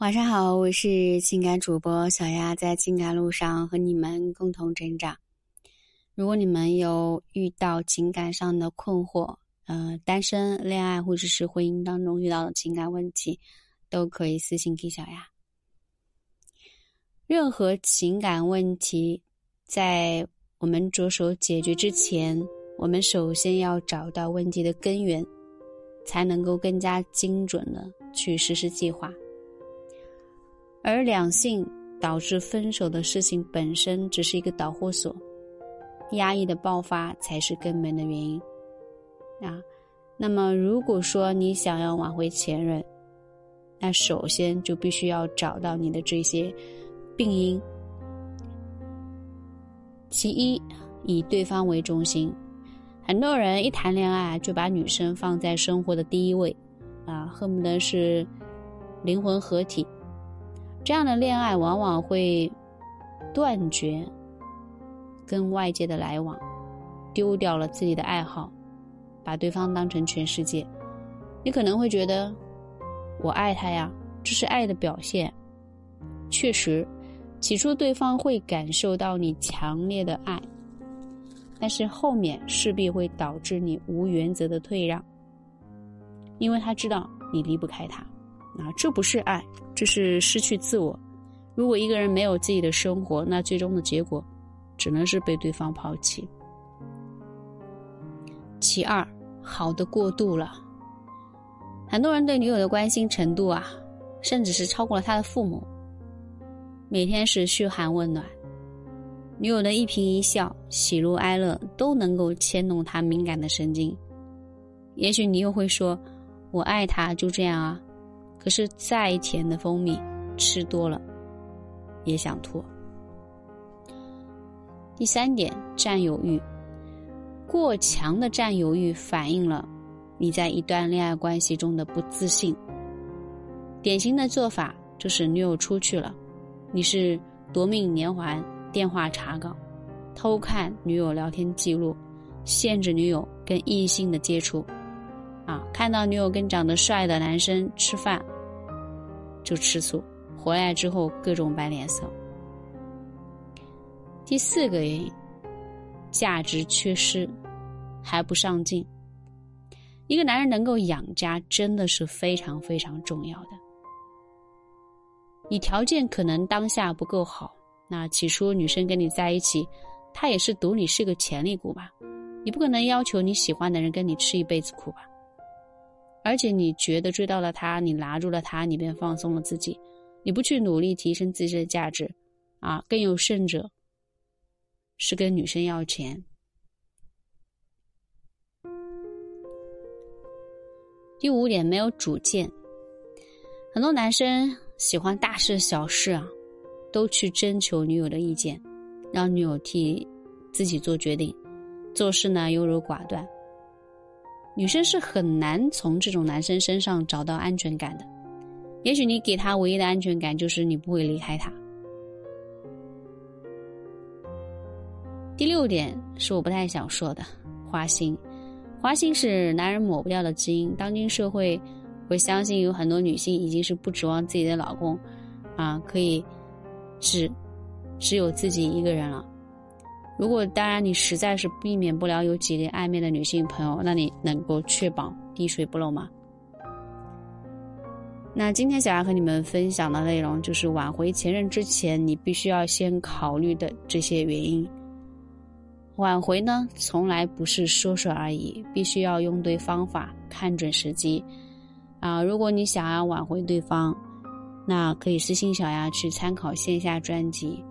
晚上好，我是情感主播小丫，在情感路上和你们共同成长。如果你们有遇到情感上的困惑，呃，单身、恋爱或者是婚姻当中遇到的情感问题，都可以私信给小丫。任何情感问题，在我们着手解决之前，我们首先要找到问题的根源，才能够更加精准的去实施计划。而两性导致分手的事情本身只是一个导火索，压抑的爆发才是根本的原因。啊，那么如果说你想要挽回前任，那首先就必须要找到你的这些病因。其一，以对方为中心，很多人一谈恋爱就把女生放在生活的第一位，啊，恨不得是灵魂合体。这样的恋爱往往会断绝跟外界的来往，丢掉了自己的爱好，把对方当成全世界。你可能会觉得我爱他呀，这是爱的表现。确实，起初对方会感受到你强烈的爱，但是后面势必会导致你无原则的退让，因为他知道你离不开他。啊，这不是爱，这是失去自我。如果一个人没有自己的生活，那最终的结果只能是被对方抛弃。其二，好的过度了。很多人对女友的关心程度啊，甚至是超过了他的父母。每天是嘘寒问暖，女友的一颦一笑、喜怒哀乐都能够牵动他敏感的神经。也许你又会说：“我爱他，就这样啊。”可是再甜的蜂蜜，吃多了也想吐。第三点，占有欲，过强的占有欲反映了你在一段恋爱关系中的不自信。典型的做法就是女友出去了，你是夺命连环电话查岗，偷看女友聊天记录，限制女友跟异性的接触。看到女友跟长得帅的男生吃饭，就吃醋，回来之后各种摆脸色。第四个原因，价值缺失，还不上进。一个男人能够养家，真的是非常非常重要的。你条件可能当下不够好，那起初女生跟你在一起，她也是赌你是个潜力股吧？你不可能要求你喜欢的人跟你吃一辈子苦吧？而且你觉得追到了他，你拿住了他，你便放松了自己，你不去努力提升自己的价值，啊，更有甚者，是跟女生要钱。第五点，没有主见。很多男生喜欢大事小事啊，都去征求女友的意见，让女友替自己做决定，做事呢优柔寡断。女生是很难从这种男生身上找到安全感的，也许你给他唯一的安全感就是你不会离开他。第六点是我不太想说的，花心，花心是男人抹不掉的基因。当今社会，我相信有很多女性已经是不指望自己的老公，啊，可以只只有自己一个人了。如果当然你实在是避免不了有几个暧昧的女性朋友，那你能够确保滴水不漏吗？那今天小丫和你们分享的内容就是挽回前任之前，你必须要先考虑的这些原因。挽回呢，从来不是说说而已，必须要用对方法，看准时机。啊，如果你想要挽回对方，那可以私信小丫去参考线下专辑。